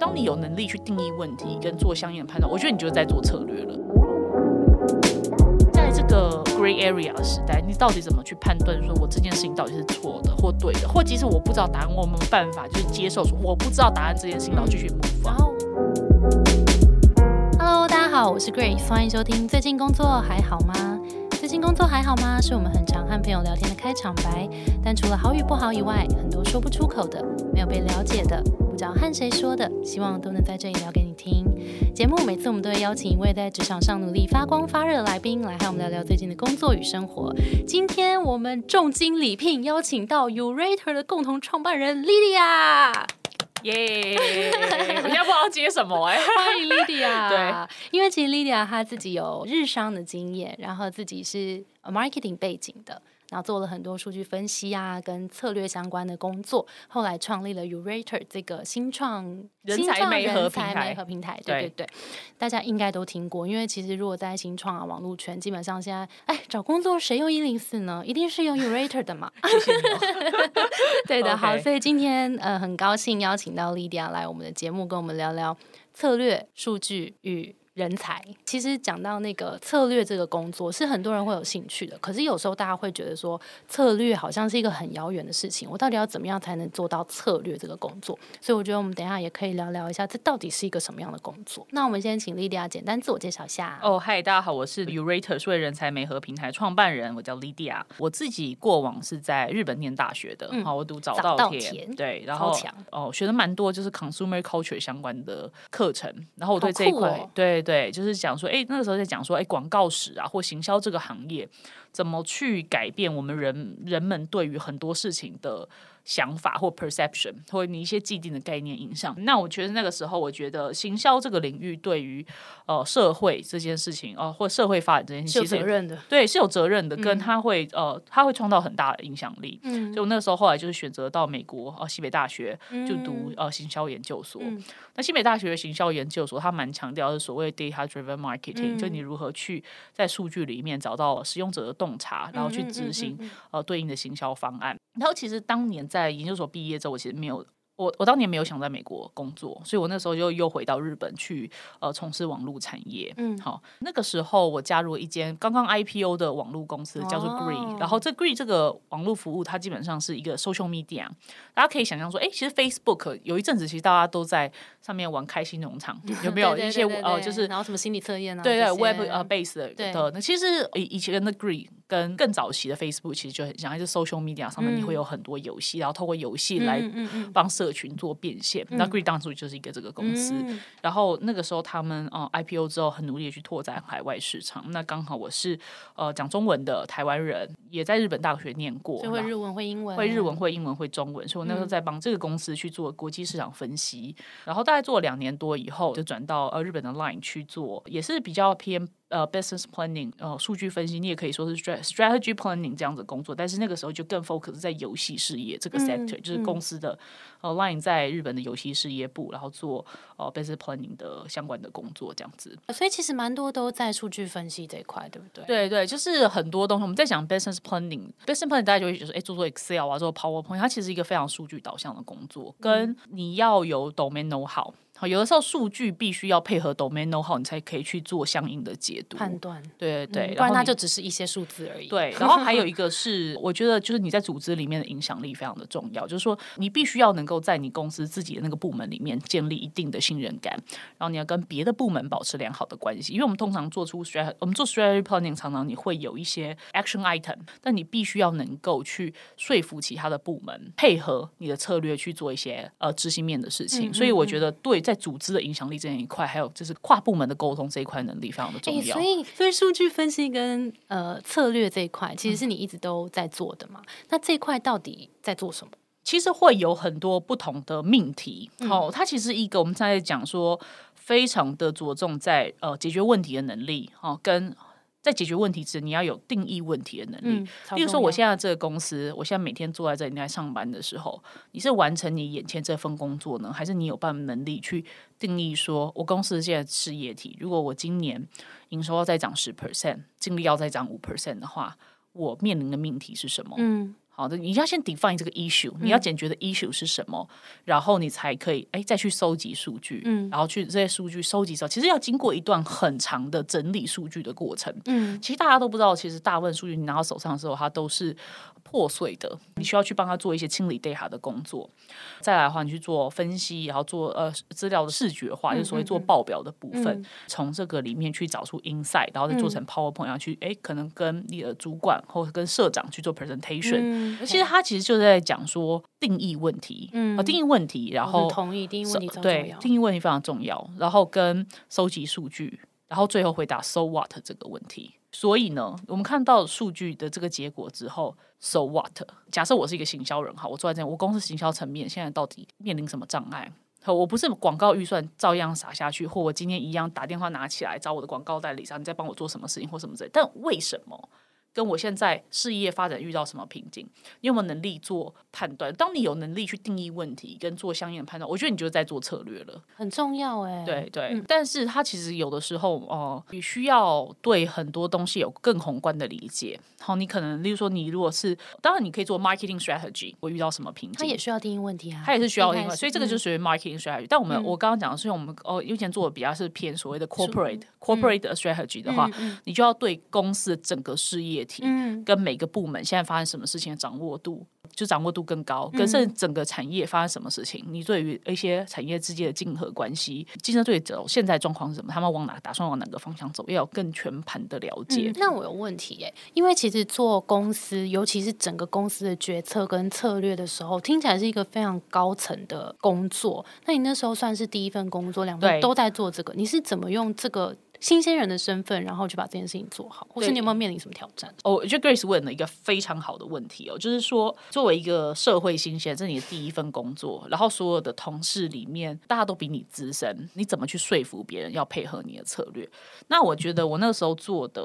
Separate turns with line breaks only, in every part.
当你有能力去定义问题跟做相应的判断，我觉得你就是在做策略了。在这个 gray area 的时代，你到底怎么去判断，说我这件事情到底是错的或对的，或即使我不知道答案，我有没有办法就是接受说我不知道答案这件事情，然后继续 move
然
on？
后，Hello，大家好，我是 Grace，欢迎收听。最近工作还好吗？最近工作还好吗？是我们很常和朋友聊天的开场白。但除了好与不好以外，很多说不出口的，没有被了解的，不知道和谁说的，希望都能在这里聊给你听。节目每次我们都会邀请一位在职场上努力发光发热的来宾，来和我们聊聊最近的工作与生活。今天我们重金礼聘邀请到 Urator 的共同创办人 Lydia。
耶！我现在不知道接什么哎、
欢迎 Lydia。
对，
因为其实 Lydia 她自己有日商的经验，然后自己是呃 marketing 背景的，然后做了很多数据分析啊，跟策略相关的工作。后来创立了 Urator 这个新创
人才
人才
平台
对对对，大家应该都听过。因为其实如果在新创啊网络圈，基本上现在哎找工作谁用一零四呢？一定是用 Urator 的嘛。对的，好所以今天呃很高兴邀请到 Lydia 来我们的节目，跟我们聊聊策略、数据与人才。其实讲到那个策略这个工作，是很多人会有兴趣的，可是有时候大家会觉得说，策略好像是一个很遥远的事情，我到底要怎么样才能做到策略这个工作？所以我觉得我们等一下也可以聊聊一下，这到底是一个什么样的工作。那我们先请莉迪亚简单自我介绍一下。
哦，嗨，大家好，我是 Urator 数位人才媒合平台创办人，我叫莉迪亚。我自己过往是在日本念大学的，好、我读早
早稻
稻田，
田
对，然后哦学的蛮多，就是 consumer culture 相关的课程。然后我对这一块，对对，就是讲说，哎，那个时候在讲说，哎，广告史啊或行销这个行业怎么去改变我们人人们对于很多事情的。想法或 perception 或你一些既定的概念影响，那我觉得那个时候，我觉得行销这个领域对于呃社会这件事情，呃或社会发展这件事
是有
情，其实
责任的，
对是有责任的，跟他会、呃他会创造很大的影响力。
嗯
所以我那个时候后来就是选择到美国呃西北大学就读
嗯。
呃行销研究所。
嗯。
那西北大学的行销研究所，它蛮强调是所谓 data driven marketing，、
嗯
就你如何去在数据里面找到使用者的洞察，然后去执行、呃对应的行销方案。然后其实当年在研究所毕业之后，我其实没有。我我当年没有想在美国工作，所以我那时候就又回到日本去呃从事网络产业。
嗯
好，那个时候我加入了一间刚刚 IPO 的网络公司，叫做 Gree、
哦
然后这 Green 这个网络服务，它基本上是一个 social media。大家可以想象说，哎、其实 Facebook 有一阵子其实大家都在上面玩开心农场，有没有一些呃，就是
然后什么心理测验啊？
对对，Web 呃 base 的
对
的，那其实以以前的 Gree 跟更早期的 Facebook 其实就很像，还是 social media 上面你会有很多游戏，然后透过游戏来帮社群做变现。那 Gree 当初就是一个这个公司，
嗯。
然后那个时候他们呃 IPO 之后很努力的去拓展海外市场。那刚好我是呃讲中文的台湾人，也在日本大学念过，
就会日文会英文，
会日文、会英文、会中文，所以我那
嗯
时候在帮这个公司去做国际市场分析，然后大概做了两年多以后，就转到呃日本的 Line 去做，也是比较偏呃 business planning 呃数据分析，你也可以说是 strat strategy planning 这样子的工作，但是那个时候就更 focus 在游戏事业这个 sector，、就是公司的呃 Line 在日本的游戏事业部，然后做呃 business planning 的相关的工作这样子。
所以其实蛮多都在数据分析这一块，对不对？
对对，就是很多东西我们在讲 business planning，business planning 大家就会觉得说，哎，做做 Excel 啊，做 PowerPoint，它其实是一个非常数据导向的工作，跟你要有 domain know how。好，有的时候数据必须要配合 domain know how，你才可以去做相应的解读。
判断，
对对对，
嗯不然它就只是一些数字而已。，
对，然后还有一个是，我觉得就是你在组织里面的影响力非常的重要，就是说你必须要能够在你公司自己的那个部门里面建立一定的信任感，然后你要跟别的部门保持良好的关系，因为我们通常做出 strategy，我们做 strategy planning 常常你会有一些 action item，但你必须要能够去说服其他的部门配合你的策略去做一些呃执行面的事情，所以我觉得对在组织的影响力这一块，还有就是跨部门的沟通这一块能力非常的重
哎，
要。
所以所以数据分析跟呃策略这一块，其实是你一直都在做的嘛？那这一块到底在做什么？
其实会有很多不同的命题。好、它其实一个我们现在讲说，非常的着重在呃解决问题的能力，哦，跟在解决问题时，你要有定义问题的能力。
嗯，
例如说，我现在这个公司，我现在每天坐在这里在上班的时候，你是完成你眼前这份工作呢，还是你有办法能力去定义说，我公司现在事业体，如果我今年营收要再涨十 percent，净利要再涨五 percent 的话，我面临的命题是什么？
嗯
好的，你要先 define 这个 issue，你要解决的 issue 是什么，然后你才可以哎再去收集数据，嗯，然后去这些数据收集之后，其实要经过一段很长的整理数据的过程，嗯，其实大家都不知道，其实大部分数据你拿到手上的时候，它都是破碎的，你需要去帮他做一些清理 data 的工作。再来的话，你去做分析，然后做呃资料的视觉化，就是所谓做报表的部分，从这个里面去找出 insight，然后再做成 PowerPoint，然后去哎可能跟你的主管或者跟社长去做 presentation。其实他其实就在讲说定义问题，嗯，定义问题，然后
同意定义问题
对定义问题非常重要，然后跟收集数据，然后最后回答 so what 这个问题。所以呢，我们看到数据的这个结果之后，so what？假设我是一个行销人哈，我坐在这，我公司行销层面现在到底面临什么障碍？我不是广告预算照样撒下去，或我今天一样打电话拿起来找我的广告代理商，你在帮我做什么事情或什么之类？但为什么？跟我现在事业发展遇到什么瓶颈，你有没有能力做判断？当你有能力去定义问题跟做相应的判断，我觉得你就在做策略了，
很重要哎。
对对，但是它其实有的时候哦，你需要对很多东西有更宏观的理解。好，你可能例如说，你如果是当然你可以做 marketing strategy，我遇到什么瓶颈，它
也需要定义问题啊，
它也是需要定义，所以这个就属于 marketing strategy。但我们我刚刚讲的是我们哦，以前做的比较是偏所谓的 corporate corporate strategy 的话，你就要对公司的整个事业体跟每个部门现在发生什么事情的掌握度，就掌握度更高，跟甚至整个产业发生什么事情，你对于一些产业之间的竞合关系，竞争对手现在状况是什么，他们往哪打算往哪个方向走，要有更全盘的了解。
那我有问题耶，因为其实做公司，尤其是整个公司的决策跟策略的时候，听起来是一个非常高层的工作。那你那时候算是第一份工作，两份都在做这个，你是怎么用这个？新鲜人的身份，然后去把这件事情做好，或是你有没有面临什么挑战？
哦，我觉得 Grace 问了一个非常好的问题哦，就是说，作为一个社会新鲜，这是你的第一份工作，然后所有的同事里面，大家都比你资深，你怎么去说服别人要配合你的策略？那我觉得我那个时候做的，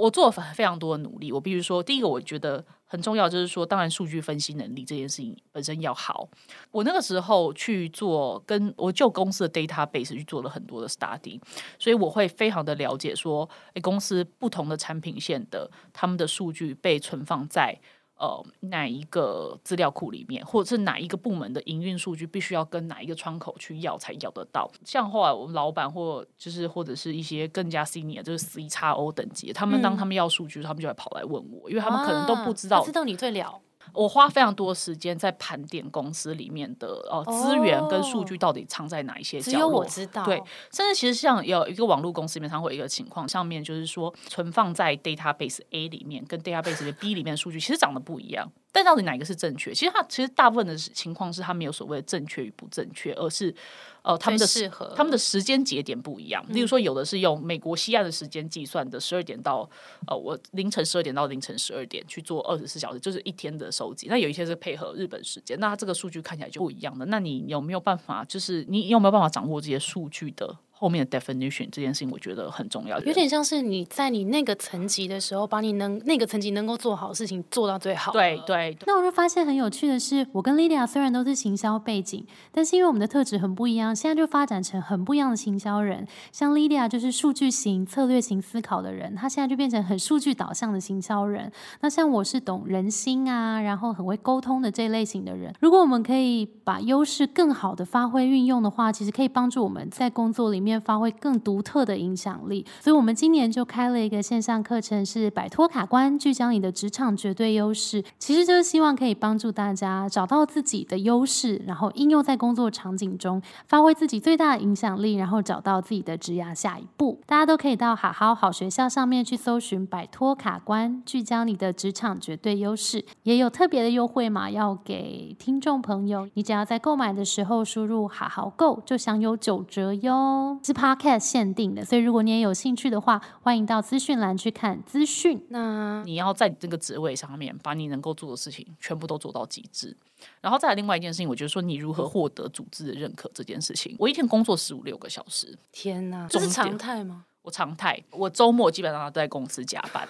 我做了非常多的努力。我比如说，第一个，我觉得。很重要，就是说，当然，数据分析能力这件事情本身要好。我那个时候去做，跟我就公司的 database 去做了很多的 study，所以我会非常的了解说，诶，公司不同的产品线的他们的数据被存放在。呃，哪一个资料库里面，或者是哪一个部门的营运数据，必须要跟哪一个窗口去要才要得到？像后来我们老板或就是或者是一些更加 senior，就是 C 叉 O 等级，他们当他们要数据，他们就会跑来问我，因为他们可能都不知道，
知道你最了。
我花非常多时间在盘点公司里面的哦资源跟数据到底藏在哪一些角落。只
有我知道。
对，甚至其实像有一个网络公司里面，它会有一个情况，上面就是说存放在 database A 里面跟 database B 里面的数据其实长得不一样。但到底哪个是正确？其实它其实大部分的情况是它没有所谓的正确与不正确，而是呃他们的
适合
他们的时间节点不一样。例如说，有的是用美国西岸的时间计算的十二点到呃我凌晨十二点到凌晨十二点去做二十四小时，就是一天的收集。那有一些是配合日本时间，那这个数据看起来就不一样的。那你有没有办法？就是你有没有办法掌握这些数据的？后面的 definition 这件事情，我觉得很重要。
有点像是你在你那个层级的时候，把你能那个层级能够做好的事情做到最好。
对对。
那我就发现很有趣的是，我跟 Lydia 虽然都是行销背景，但是因为我们的特质很不一样，现在就发展成很不一样的行销人。像 Lydia 就是数据型、策略型思考的人，他现在就变成很数据导向的行销人。那像我是懂人心啊，然后很会沟通的这类型的人。如果我们可以把优势更好的发挥运用的话，其实可以帮助我们在工作里面。发挥更独特的影响力，所以我们今年就开了一个线上课程，是摆脱卡关，聚焦你的职场绝对优势。其实就是希望可以帮助大家找到自己的优势，然后应用在工作场景中，发挥自己最大的影响力，然后找到自己的职涯下一步。大家都可以到好好好学校上面去搜寻“摆脱卡关，聚焦你的职场绝对优势”，也有特别的优惠码要给听众朋友。你只要在购买的时候输入“好好购”，就享有九折哟。是 Podcast 限定的，所以如果你也有兴趣的话，欢迎到资讯栏去看资讯。那
你要在这个职位上面，把你能够做的事情全部都做到极致。然后再来另外一件事情，我觉得说你如何获得组织的认可这件事情。我一天工作十五六个小时，
天哪，这是常态吗？
我常态，我周末基本上都在公司加班。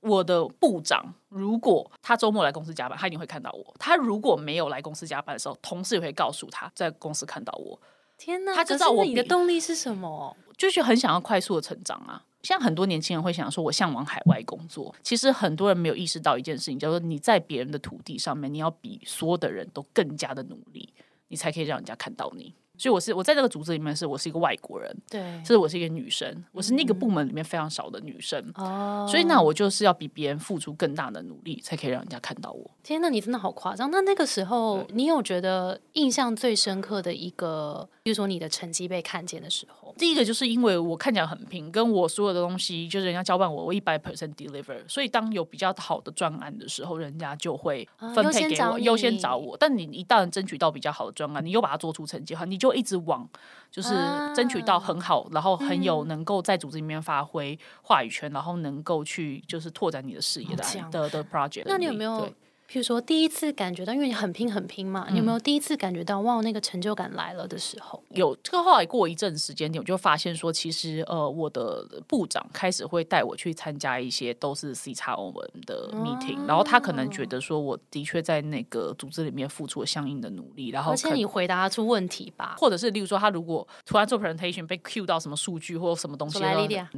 我的部长如果他周末来公司加班，他一定会看到我。他如果没有来公司加班的时候，同事也会告诉他在公司看到我。
天哪！他知道我你的动力是什么？
就是很想要快速的成长啊。像很多年轻人会想说，我向往海外工作。其实很多人没有意识到一件事情，叫做你在别人的土地上面，你要比所有的人都更加的努力，你才可以让人家看到你。所以我是我在这个组织里面是我是一个外国人，
对，
是我是一个女生，我是那个部门里面非常少的女生，
哦，
所以那我就是要比别人付出更大的努力，才可以让人家看到我。
天呐，你真的好夸张！那那个时候，你有觉得印象最深刻的一个，比如说你的成绩被看见的时候，
第一个就是因为我看起来很拼，跟我所有的东西就是人家交办我，我一百 percent deliver，所以当有比较好的专案的时候，人家就会分配给我，优先找我。但你一旦争取到比较好的专案，你又把它做出成绩的话，你就一直往就是争取到很好，然后很有能够在组织里面发挥话语权，然后能够去就是拓展你的事业的的的 project。
那你有没有？譬如说，第一次感觉到，因为你很拼很拼嘛，你有没有第一次感觉到哇，那个成就感来了的时候？
有。这个后来过一阵时间点，我就发现说，其实呃，我的部长开始会带我去参加一些都是 C 叉欧文的 meeting，然后他可能觉得说，我的确在那个组织里面付出了相应的努力，然后
而且你回答出问题吧，
或者是例如说，他如果突然做 presentation 被 cue 到什么数据或什么东西，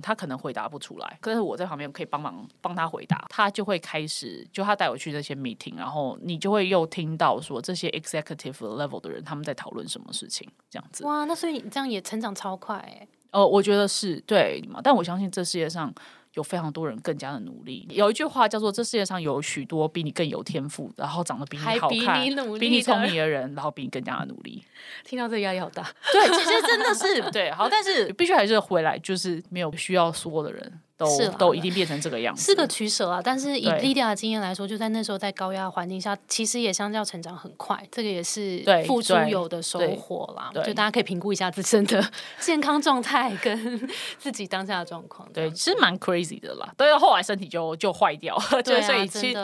他可能回答不出来，可是我在旁边可以帮忙帮他回答，他就会开始就他带我去这些 meeting，然后你。就会又听到说这些 executive level 的人他们在讨论什么事情，这样子。
哇，那所以你这样也成长超快哎。
呃，我觉得是对嘛，但我相信这世界上有非常多人更加的努力。有一句话叫做：这世界上有许多比你更有天赋，然后长得比你好看、比你聪明的人，然后比你更加的努力。
听到这个压力好大。
对，其实真的是对。好，但是必须还是回来，就是没有需要说的人。都都一定变成这个样子，
是个取舍啊。但是以 Lydia 的经验来说，就在那时候在高压环境下，其实也相较成长很快。这个也是付出有的收获啦。就大家可以评估一下自身的 健康状态跟 自己当下的状况。
对，其实蛮 crazy 的啦。对，后来身体就就坏掉。对，所以其实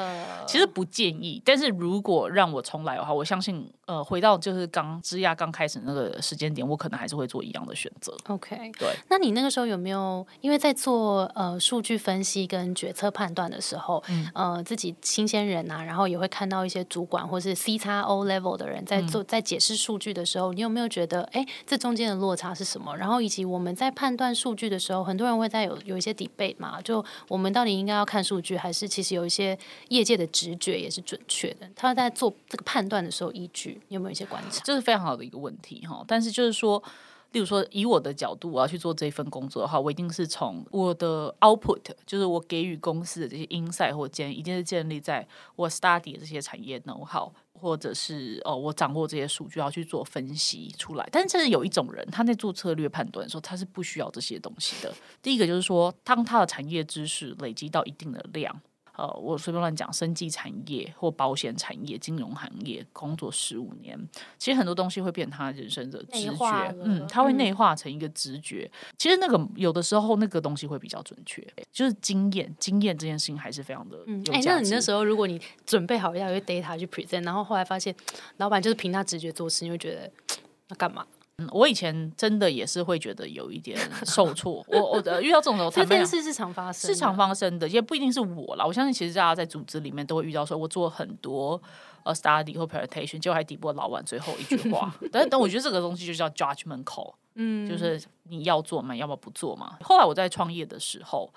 其实不建议。但是如果让我重来的话，我相信呃，回到就是刚枝桠刚开始那个时间点，我可能还是会做一样的选择。
OK，
对。
那你那个时候有没有因为在做呃？呃，数据分析跟决策判断的时候，呃，自己新鲜人啊，然后也会看到一些主管或是 C 叉 O level 的人在做在解释数据的时候，你有没有觉得，哎，这中间的落差是什么？然后以及我们在判断数据的时候，很多人会在有有一些 debate 嘛，就我们到底应该要看数据，还是其实有一些业界的直觉也是准确的？他在做这个判断的时候，依据你有没有一些观察？
这是非常好的一个问题哈，但是就是说。例如说，以我的角度，我要去做这份工作的话，我一定是从我的 output，就是我给予公司的这些 insight 或建，一定是建立在我 study 这些产业 know how，或者是哦，我掌握这些数据要去做分析出来。但是，这是有一种人，他在做策略判断的时候，他是不需要这些东西的。第一个就是说，当他的产业知识累积到一定的量。呃，我随便乱讲，生技产业或保险产业、金融行业工作十五年，其实很多东西会变他人生的直觉，嗯，他会内化成一个直觉。其实那个有的时候那个东西会比较准确，就是经验，经验这件事情还是非常的有价值。
那你那时候如果你准备好要一个 data 去 present，然后后来发现老板就是凭他直觉做事，你会觉得 那干嘛？
嗯，我以前真的也是会觉得有一点受挫。我我的遇到这种时候，
这件事是常发生，
是常发生的，也不一定是我啦。我相信其实大家在组织里面都会遇到，说我做很多呃 study 或 presentation，结果还抵不过老板最后一句话。但但我觉得这个东西就叫 judgment call，嗯，就是你要做嘛，要么不做嘛。后来我在创业的时候，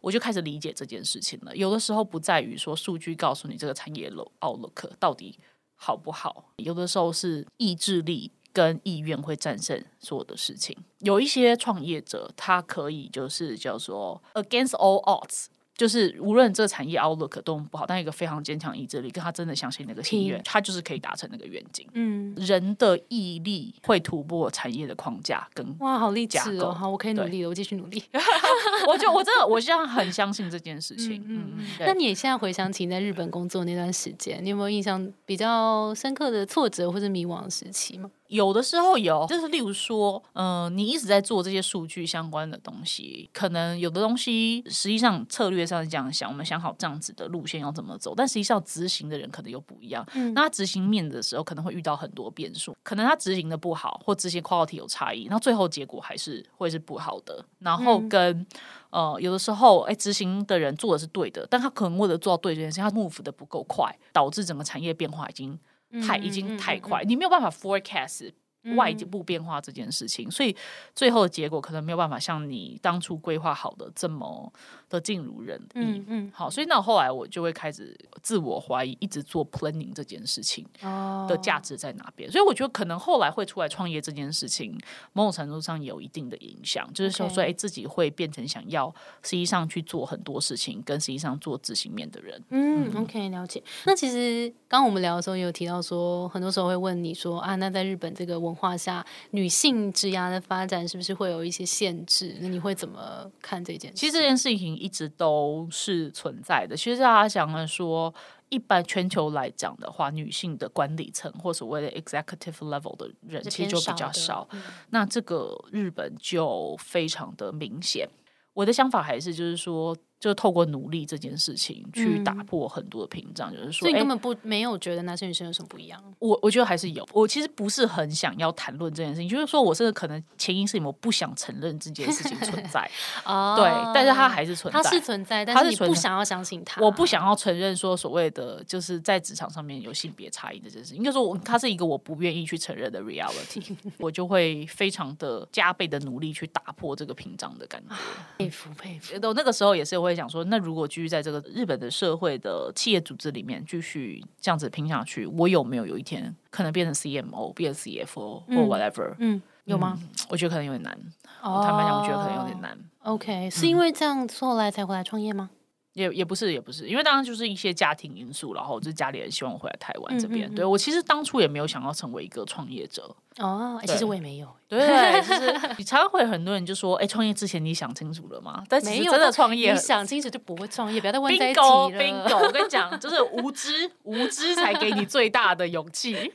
我就开始理解这件事情了。有的时候不在于说数据告诉你这个产业 outlook 到底好不好，有的时候是意志力。跟意愿会战胜所有的事情。有一些创业者，他可以就是叫做 against all odds。就是无论这个产业 outlook 多么不好，但一个非常坚强意志力，跟他真的相信那个心愿，他就是可以达成那个愿景。嗯，人的毅力会突破产业的框架跟
哇，好励志哦！好，我可以努力了，我继续努力。
我就我真的，我现在很相信这件事情。嗯嗯。
那你现在回想起在日本工作那段时间，你有没有印象比较深刻的挫折或者迷惘的时期吗？
有的时候有，就是例如说，嗯，你一直在做这些数据相关的东西，可能有的东西实际上策略上是这样想，我们想好这样子的路线要怎么走，但实际上执行的人可能又不一样。嗯，那他执行面的时候可能会遇到很多变数，可能他执行的不好，或执行 quality 有差异，那最后结果还是会是不好的。然后跟呃，有的时候，哎，执行的人做的是对的，但他可能为了做到对这件事情，他 move 的不够快，导致整个产业变化已经。太已经太快，你没有办法 forecast 外部变化这件事情，所以最后的结果可能没有办法像你当初规划好的这么的尽如人意。
嗯嗯，
好，所以那后来我就会开始自我怀疑，一直做 planning 这件事情
哦
的价值在哪边。所以我觉得可能后来会出来创业这件事情，某种程度上有一定的影响，就是说说，哎，自己会变成想要实际上去做很多事情，跟实际上做执行面的人。
嗯，OK，了解。那其实刚刚我们聊的时候也有提到说，很多时候会问你说啊，那在日本这个文化下，女性职涯的发展是不是会有一些限制？那你会怎么看这件事？
其实这件事情一直都是存在的。其实大家想了说，一般全球来讲的话，女性的管理层或所谓的 executive level 的人
是
其实就比较少。
嗯
那这个日本就非常的明显。我的想法还是就是说，就透过努力这件事情去打破很多的屏障，就是说，哎
所以根本不没有觉得男生女生有什么不一样？
我我觉得还是有。我其实不是很想要谈论这件事情，就是说我甚至可能潜意识里面我不想承认这件事情存在，
哦
对，但是它还是存在，
它是存在，但是你不想要相信它。
我不想要承认说所谓的就是在职场上面有性别差异这件事，应该说我它是一个我不愿意去承认的 reality，我就会非常的加倍的努力去打破这个屏障的感觉。
佩服佩服。
我那个时候也是会想说，那如果继续在这个日本的社会的企业组织里面继续这样子拼下去，我有没有有一天可能变成 CMO、变成 CFO 或 whatever？、
嗯，有吗？
我觉得可能有点难。坦白讲，我觉得可能有点难。
OK，是因为这样后来才回来创业吗？
也也不是，也不是，因为当然就是一些家庭因素，然后就是家里人希望我回来台湾这边。
嗯嗯嗯
对我其实当初也没有想要成为一个创业者，
哦，哎其实我也没有，
对，就是 你常常会很多人就说，哎，创业之前你想清楚了吗？但其
没有
实真的创业
你想清楚就不会创业，不要再问在一起
bingo
了。
bingo，我跟你讲，就是无知，无知才给你最大的勇气。对，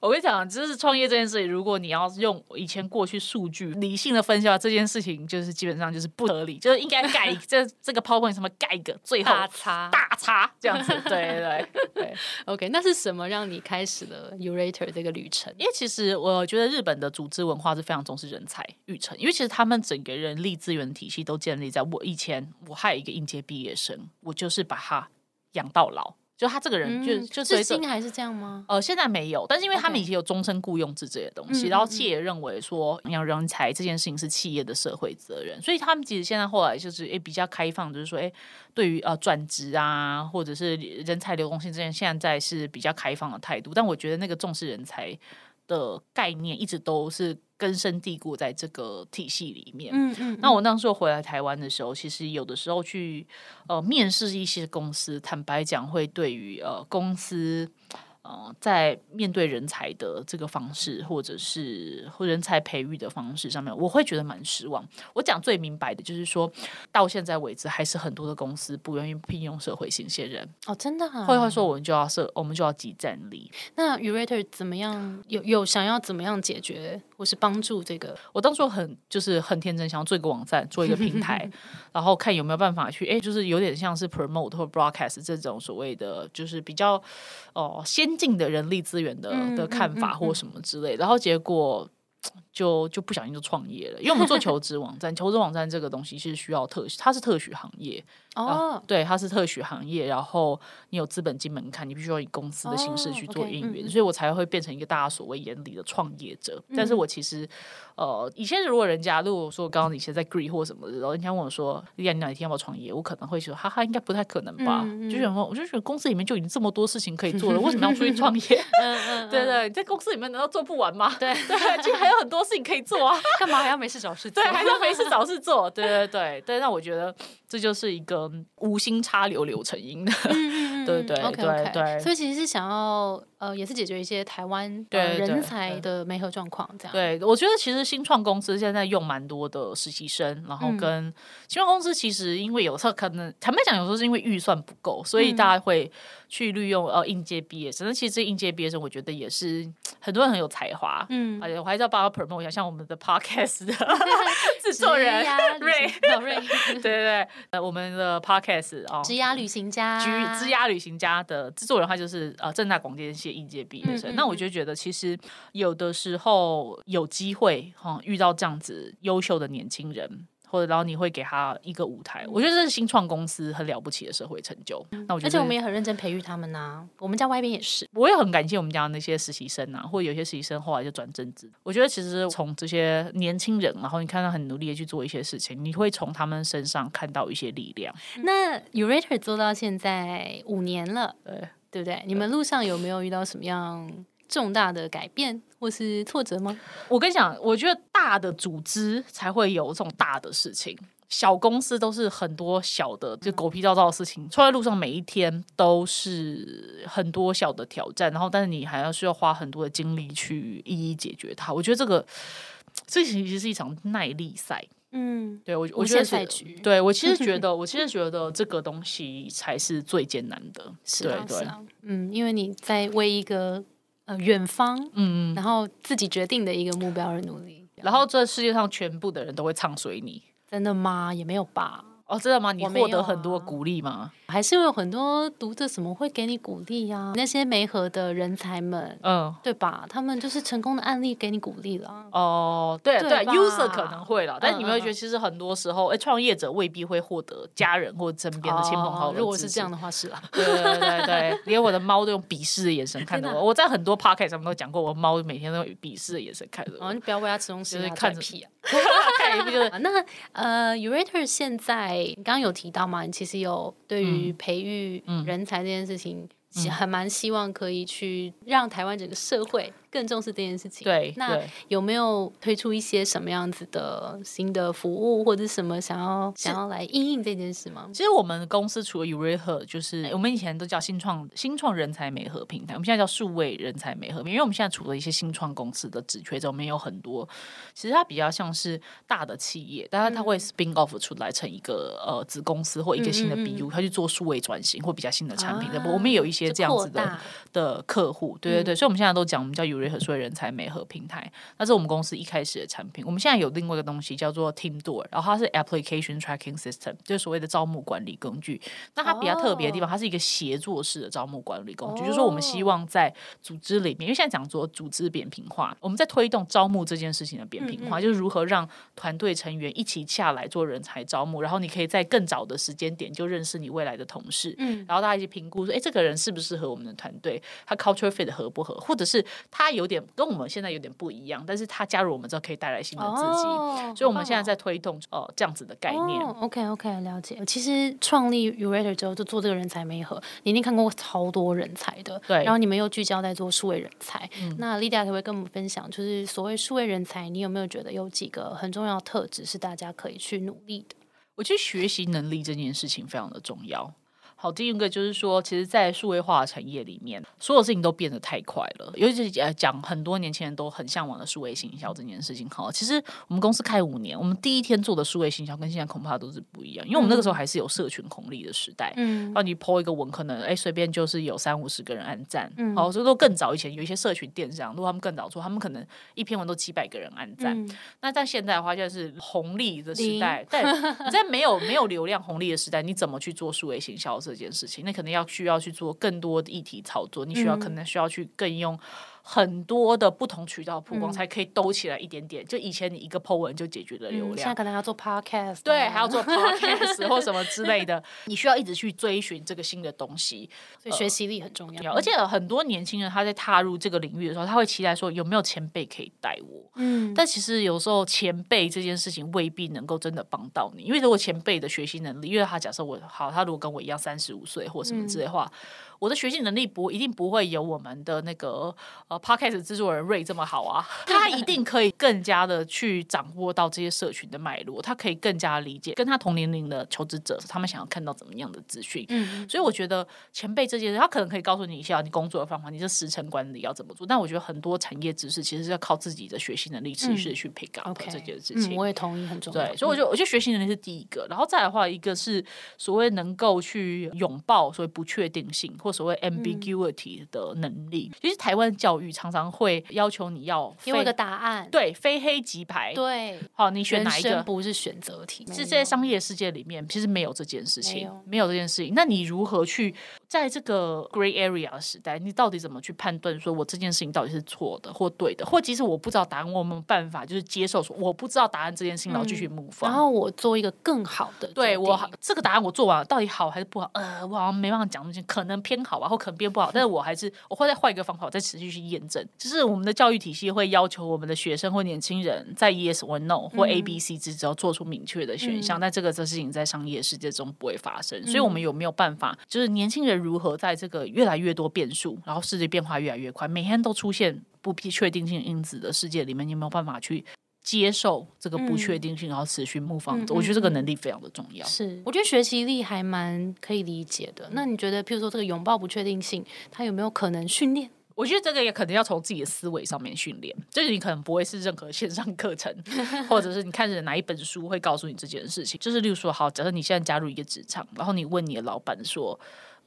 我跟你讲，就是创业这件事情，如果你要用以前过去数据理性的分析的话，这件事情就是基本上就是不合理，就是应该盖这这个 PowerPoint 什么盖一个最后
大叉
大叉这样子。对对对。
OK，那是什么让你开始了 Urator 这个旅程？
因为其实我觉得日本的组织文化是非常重视人才育成，因为其实他们整个人力资源体系都建立在我以前我还有一个应届毕业生，我就是把他养到老，就他这个人就、
嗯
就随着
至今还是这样吗？
呃，现在没有，但是因为他们以前有终身雇佣制这些东西，
嗯
然后
嗯
企业认为说要人才这件事情是企业的社会责任，所以他们其实现在后来就是诶比较开放，就是说诶对于呃转职啊或者是人才流动性这件，现在是比较开放的态度，但我觉得那个重视人才的概念一直都是根深蒂固在这个体系里面。
嗯嗯，
那我那时候回来台湾的时候，其实有的时候去呃面试一些公司，坦白讲，会对于呃公司呃在面对人才的这个方式，或者是或人才培育的方式上面，我会觉得蛮失望。我讲最明白的就是说，到现在为止，还是很多的公司不愿意聘用社会新鲜人。
哦，真的啊。
会会说，我们就要设，我们就要集战力。
那 u r a t e r 怎么样？有有想要怎么样解决，或是帮助这个？
我当初很就是很天真，想要做一个网站，做一个平台，然后看有没有办法去，哎，就是有点像是 promote 或 broadcast 这种所谓的，就是比较哦、先进的人力资源的
嗯
的看法或什么之类，然后结果。就就不小心就创业了，因为我们做求职网站，求职网站这个东西是需要特许，它是特许行业，
哦，
对，它是特许行业，然后你有资本金门槛，你必须要以公司的形式
哦
去做运，
嗯嗯
所以我才会变成一个大家所谓眼里的创业者。但是我其实，呃，以前如果人家如果说刚刚以前在 Gree 或什么的，然后人家问我说：“丽亚，你哪一天要不要创业？”我可能会说：“哈哈，应该不太可能吧。
嗯嗯
就想说，我就觉得公司里面就已经这么多事情可以做了，为什么要出去创业？
嗯嗯，
对对，你在公司里面难道做不完吗？
对
对，其实还有很多事情可以做啊。
干嘛还要没事找事做？
对，还要没事找事做。对对对对，那我觉得这就是一个无心插柳柳成荫的。
嗯
对对对对
所以其实是想要呃，也是解决一些台湾人才的媒合状况，这样。
对，我觉得其实新创公司现在用蛮多的实习生，然后
嗯
跟新创公司其实因为有时候可能坦白讲，有时候是因为预算不够，所以
嗯
大家会去利用呃应届毕业生。那其实这应届毕业生，我觉得也是很多人很有才华。
嗯，
而且我还是要帮他 promote 一下，像我们的 podcast 的 制作人瑞，
瑞，
对对对，呃，我们的 podcast 哦，
职涯旅行家，
居之涯旅行家的制作人，他就是呃正大广电系应届毕业生。
嗯嗯
那我就觉得，其实有的时候有机会哈、遇到这样子优秀的年轻人。或者然后你会给他一个舞台。我觉得这是新创公司很了不起的社会成就。那我觉得，
而且我们也很认真培育他们呐。我们家外边也是，
我也很感谢我们家那些实习生啊，或者有些实习生后来就转正职。我觉得其实从这些年轻人，然后你看到很努力的去做一些事情，你会从他们身上看到一些力量。
那 Urator 做到现在五年了，
对
对不对？你们路上有没有遇到什么样重大的改变或是挫折吗？
我跟你讲，我觉得大的组织才会有这种大的事情，小公司都是很多小的就狗屁叨叨的事情。出在路上每一天都是很多小的挑战，然后但是你还要需要花很多的精力去一一解决它。我觉得这个这其实是一场耐力赛。
嗯，
对我我觉得对我其实觉得 我其实觉得这个东西才是最艰难的。
是
对对
啊是啊，嗯，因为你在为一个呃远方，
嗯，
然后自己决定的一个目标而努力。
然后这世界上全部的人都会唱随你。
真的吗？也没有吧，
哦，真的吗？你获得很多
啊
鼓励吗？
还是有很多读者怎么会给你鼓励呀、那些媒合的人才们，
嗯，
对吧？他们就是成功的案例，给你鼓励了。
哦，对对
对
，user 可能会了，但
嗯
你们会觉得，
嗯
其实很多时候，哎，创业者未必会获得家人或身边的亲朋好友、
哦如果是这样，的话，是啊。
对对对对，连我的猫都用鄙视的眼神看着我。我在很多 podcast 上面都讲过，我猫每天都用鄙视的眼神看着
哦，
我，
你不要喂它吃东西，它
就是看着
屁啊。
看一部就是
啊那呃，Urator 现在你刚刚有提到嘛？你其实有对于培育人才这件事情，希很蛮希望可以去让台湾整个社会更重视这件事情。那
对那
有没有推出一些什么样子的新的服务，或者什么想要想要来应应这件事吗？
其实我们公司除了 Uraher，就是我们以前都叫新创新创人才美合平台，我们现在叫数位人才美合平台，因为我们现在除了一些新创公司的职缺之外，我们有很多，其实它比较像是大的企业，但是它会 spin off 出来成一个呃子公司或一个新的
嗯嗯嗯
BU，它去做数位转型或比较新的产品的。
啊
我们也有一些这样子的的客户，对对对，所以我们现在都讲我们叫数位人才媒合平台，那是我们公司一开始的产品。我们现在有另外一个东西叫做 Team Door，然后它是 Application Tracking System，就是所谓的招募管理工具。那它比较特别的地方，它是一个协作式的招募管理工具，就是说我们希望在组织里面，因为现在讲做组织扁平化，我们在推动招募这件事情的扁平化，就是如何让团队成员一起下来做人才招募，然后你可以在更早的时间点就认识你未来的同事，
嗯
然后大家一起评估说，哎，这个人适不适合我们的团队，他 culture fit 合不合，或者是他有点跟我们现在有点不一样，但是他加入我们之后可以带来新的自己。
哦
所以我们现在在推动呃这样子的概念。
哦、OK OK，了解。其实创立 Urator 之后，就做这个人才媒合，你一定看过超多人才的。
对
然后你们又聚焦在做数位人才。那 Lydia 可不可以跟我们分享，就是所谓数位人才，你有没有觉得有几个很重要的特质是大家可以去努力的？
我觉得学习能力这件事情非常的重要。好，第一个就是说，其实，在数位化的产业里面，所有事情都变得太快了。尤其是呃，讲很多年轻人都很向往的数位行销这件事情。好，其实我们公司开五年，我们第一天做的数位行销跟现在恐怕都是不一样，因为我们那个时候还是有社群红利的时代。
嗯
让你 po 一个文，可能哎随便就是有三五十个人按赞，
嗯
好，所以说更早以前有一些社群电商，如果他们更早做，他们可能一篇文都几百个人按赞。
嗯
那在现在的话，现在是红利的时代，但，你在没有没有流量红利的时代，你怎么去做数位行销这件事情？那可能要需要去做更多的议题操作，你需要、
嗯
可能需要去更用。很多的不同渠道曝光，
嗯
才可以兜起来一点点。就以前你一个 po 文就解决了流
量，现在，可能要做 Podcast，啊
对，还要做 podcast 或什么之类的，你需要一直去追寻这个新的东西。
所以学习力很重要。
而且很多年轻人他在踏入这个领域的时候，他会期待说有没有前辈可以带我。
嗯，
但其实有时候前辈这件事情未必能够真的帮到你，因为如果前辈的学习能力，因为他假设我好，他如果跟我一样三十五岁或什么之类的话，我的学习能力不一定不会有我们的那个呃 podcast 制作人瑞这么好啊，他一定可以更加的去掌握到这些社群的脉络，他可以更加理解跟他同年龄的求职者他们想要看到怎么样的资讯。
嗯
所以我觉得前辈这件事，他可能可以告诉你一下你工作的方法，你这时程管理要怎么做。但我觉得很多产业知识其实是要靠自己的学习能力持续的去 pick
up，OK，
这件事
嗯，
情。
我也同意，很重要。
对，所以我觉得，我觉得学习能力是第一个，然后再来的话，一个是所谓能够去拥抱所谓不确定性或所谓 ambiguity 的能力。其实台湾教育常常会要求你要
给我一个答案。
对非黑即白，
对，
好，你选哪一个？
不是选择题，
是在商业世界里面，其实没有这件事情
没有，
这件事情。那你如何去在这个 gray area 时代，你到底怎么去判断说我这件事情到底是错的或对的，或即使我不知道答案，我们办法就是接受说我不知道答案这件事情，然后继续 move。
然后我做一个更好的，
对我这个答案我做完了，到底好还是不好？呃，我好像没办法讲东西，可能偏好吧，或可能变不好，但是我还是我会再换一个方法，再持续去验证。就是我们的教育体系会要求我们的学生或年轻人在 yes 或 no 或 A B C 之中做出明确的选项，但这个这事情在商业世界中不会发生。所以，我们有没有办法，就是年轻人如何在这个越来越多变数，然后世界变化越来越快，每天都出现不确定性因子的世界里面，你有没有办法去？接受这个不确定性，然后持续模仿，我觉得这个能力非常的重要。
是，我觉得学习力还蛮可以理解的。那你觉得，譬如说这个拥抱不确定性，它有没有可能训练？
我觉得这个也可能要从自己的思维上面训练。就是你可能不会是任何线上课程，或者是你看着哪一本书会告诉你这件事情。就是例如说，好，假设你现在加入一个职场，然后你问你的老板说：“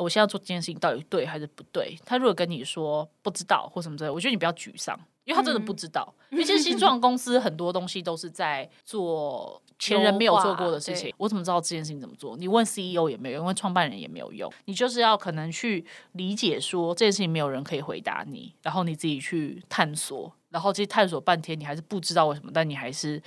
我现在做这件事情到底对还是不对？”他如果跟你说不知道或什么之类，我觉得你不要沮丧。因为他真的不知道，因为其实新创公司很多东西都是在做 前人没有做过的事情。我怎么知道这件事情怎么做？你问 CEO 也没有用，问创办人也没有用。你就是要可能去理解说这件事情没有人可以回答你，然后你自己去探索，然后其实探索半天你还是不知道为什么，但你还是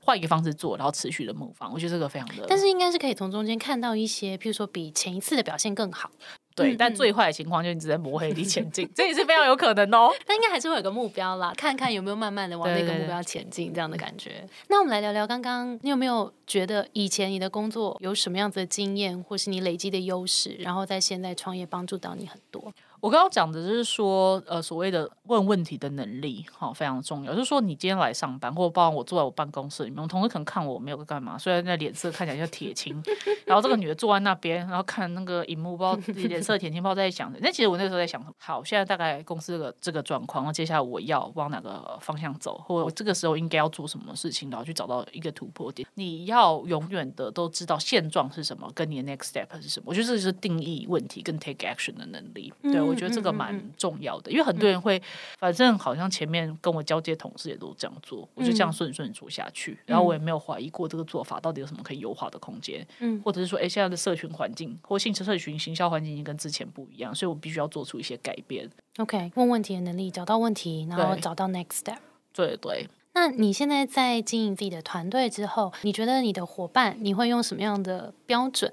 换一个方式做，然后持续的模仿。我觉得这个非常的，
但是应该是可以从中间看到一些，譬如说比前一次的表现更好。
对，但最坏的情况就是你只在摸黑里前进，这也是非常有可能哦。
但应该还是会有个目标啦，看看有没有慢慢的往那个目标前进这样的感觉。那我们来聊聊，刚刚你有没有觉得以前你的工作有什么样子的经验，或是你累积的优势，然后在现在创业帮助到你很多？
我刚刚讲的就是说，呃，所谓的问问题的能力，哈，非常重要。就是说，你今天来上班，或者包括我坐在我办公室里面，我同事可能看我没有在干嘛，虽然那脸色看起来像铁青，然后这个女的坐在那边，然后看那个荧幕，不知道脸色铁青，不知道在想。那其实我那个时候在想，好，现在大概公司的这个状况，那接下来我要往哪个方向走，或者我这个时候应该要做什么事情，然后去找到一个突破点。你要永远的都知道现状是什么，跟你的 next step 是什么。我觉得这是定义问题跟 take action 的能力。对我觉得这个蛮。重要的，因为很多人会，反正好像前面跟我交接同事也都这样做，我就这样顺顺做下去，然后我也没有怀疑过这个做法到底有什么可以优化的空间，嗯，或者是说，哎，现在的社群环境或信息社群行销环境已经跟之前不一样，所以我必须要做出一些改变。
OK，问问题的能力，找到问题，然后找到 next step。
对对。
那你现在在经营自己的团队之后，你觉得你的伙伴，你会用什么样的标准？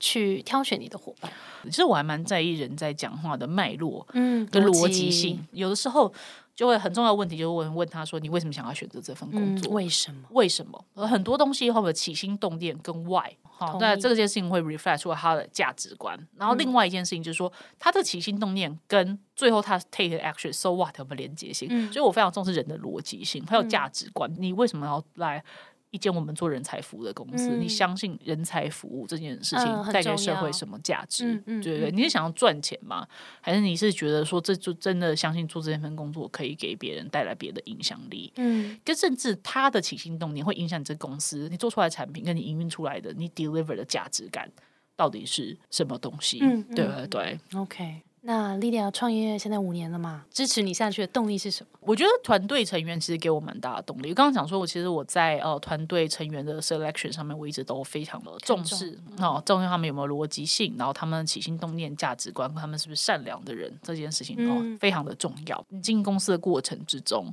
去挑选你的伙伴，
其实我还蛮在意人在讲话的脉络，嗯，跟逻辑性。有的时候就会很重要问题，就问问他说：“你为什么想要选择这份工作？
为什么？
为什么？”而很多东西会有起心动念跟 why，好，那这件事情会 reflect 出他的价值观。然后另外一件事情就是说，他的起心动念跟最后他 take action so what 有没有连接性？所以我非常重视人的逻辑性，还有价值观。你为什么要来？一间我们做人才服务的公司，你相信人才服务这件事情带给社会什么价值？对对对，你是想要赚钱吗？还是你是觉得说这就真的相信做这份工作可以给别人带来别的影响力？嗯，跟甚至他的起心动念会影响你这公司，你做出来产品跟你营运出来的你 deliver 的价值感到底是什么东西？嗯，对对对
，OK。那莉莉亚创业现在五年了嘛？支持你下去的动力是什么？
我觉得团队成员其实给我蛮大的动力。刚刚讲说，我其实我在呃团队成员的 selection 上面，我一直都非常的重视哦，重视他们有没有逻辑性，然后他们起心动念、价值观，他们是不是善良的人，这件事情哦非常的重要。你进公司的过程之中，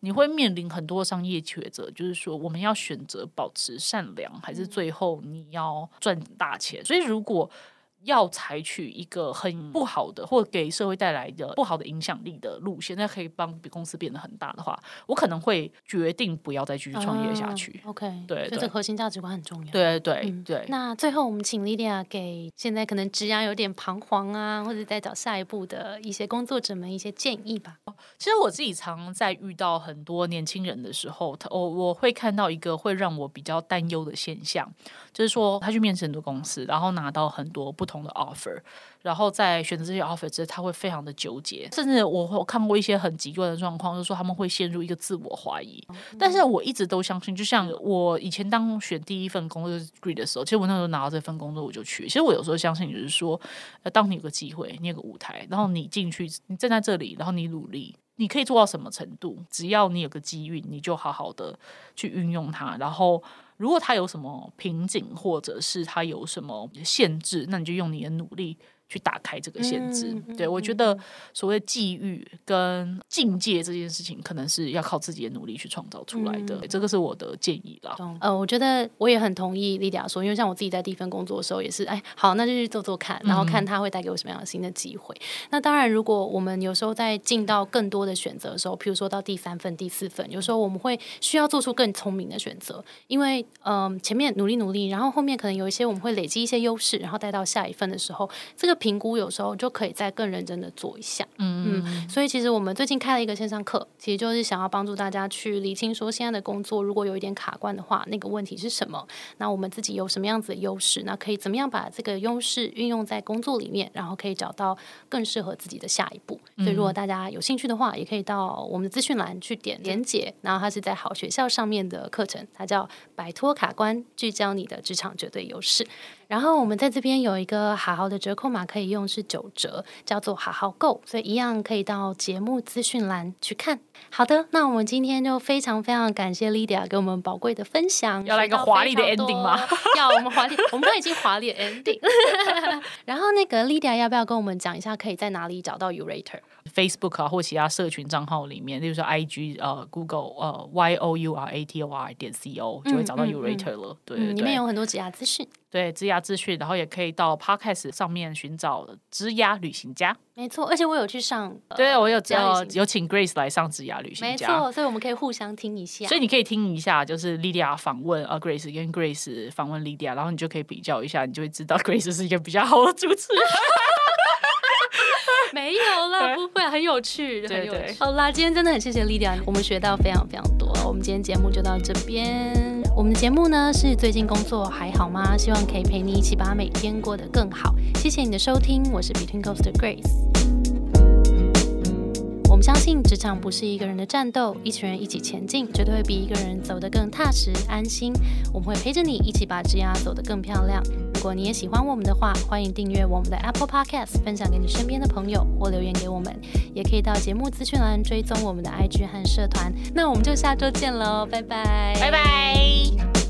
你会面临很多商业抉择，就是说我们要选择保持善良，还是最后你要赚大钱？所以如果要采取一个很不好的，或给社会带来的不好的影响力的路线，那可以帮公司变得很大的话，我可能会决定不要再继续创业下去。
OK，
对，
所以这核心价值观很重要。
对对对。
那最后我们请 Lydia 给现在可能职涯有点彷徨啊，或者在找下一步的一些工作者们一些建议吧。
其实我自己常在遇到很多年轻人的时候，我我会看到一个会让我比较担忧的现象，就是说他去面试很多公司，然后拿到很多不同。同的 offer，然后在选择这些 offer 之后，他会非常的纠结，甚至我我看过一些很极端的状况，就是说他们会陷入一个自我怀疑。但是我一直都相信，就像我以前当选第一份工作 degree 的时候，其实我那时候拿到这份工作我就去。其实我有时候相信，就是说，当你有个机会，你有个舞台，然后你进去，你站在这里，然后你努力，你可以做到什么程度？只要你有个机遇，你就好好的去运用它，然后。如果他有什么瓶颈，或者是他有什么限制，那你就用你的努力。去打开这个限制。
嗯
对我觉得所谓际遇跟境界这件事情，可能是要靠自己的努力去创造出来的。
嗯
这个是我的建议啦。
懂呃，我觉得我也很同意莉迪亚说，因为像我自己在第一份工作的时候，也是哎，好，那就去做做看，然后看它会带给我什么样的新的机会。那当然，如果我们有时候在进到更多的选择的时候，譬如说到第三份、第四份，有时候我们会需要做出更聪明的选择，因为嗯、前面努力努力，然后后面可能有一些我们会累积一些优势，然后带到下一份的时候，这个评估有时候就可以再更认真的做一下。
嗯
嗯，所以其实我们最近开了一个线上课，其实就是想要帮助大家去理清说现在的工作如果有一点卡关的话，那个问题是什么？那我们自己有什么样子的优势？那可以怎么样把这个优势运用在工作里面，然后可以找到更适合自己的下一步。所以如果大家有兴趣的话，也可以到我们的资讯栏去点连结，然后它是在好学校上面的课程，它叫摆脱卡关，聚焦你的职场绝对优势。然后我们在这边有一个好好的折扣码可以用，是九折，叫做好好购，所以一样可以到节目资讯栏去看。好的，那我们今天就非常非常感谢 Lydia 给我们宝贵的分享，
要来一个华丽的 ending 吗？
要，我们华丽，我们都已经华丽的 ending。然后那个 Lydia 要不要跟我们讲一下，可以在哪里找到 Urator？
Facebook 啊，或其他社群账号里面，例如说 IG 呃 Google 呃 Y O U R A T O R 点 C O 就会找到 Urator 了。对对
对，里面有很多职涯资讯。
对职涯资讯，然后也可以到 Podcast 上面寻找职涯旅行家。
没错，而且我有去上，呃
对我有
职涯旅行
呃有请 Grace 来上职涯旅行家。
没错，所以我们可以互相听一下。
所以你可以听一下，就是 Lydia 访问呃 Grace 跟 Grace 访问 Lydia，然后你就可以比较一下，你就会知道 Grace 是一个比较好的主持人。
没有啦，不会，很有趣，很有
对
趣。好啦，今天真的很谢谢 Lydia，我们学到非常非常多。我们今天节目就到这边。我们的节目呢是最近工作还好吗？希望可以陪你一起把每天过得更好。谢谢你的收听，我是 Between Coast 的 Grace。我们相信职场不是一个人的战斗，一群人一起前进，绝对会比一个人走得更踏实安心。我们会陪着你一起把枝丫走得更漂亮。如果你也喜欢我们的话，欢迎订阅我们的 Apple Podcast，分享给你身边的朋友，或留言给我们。也可以到节目资讯栏追踪我们的 IG 和社团。那我们就下周见喽，拜拜，
拜拜。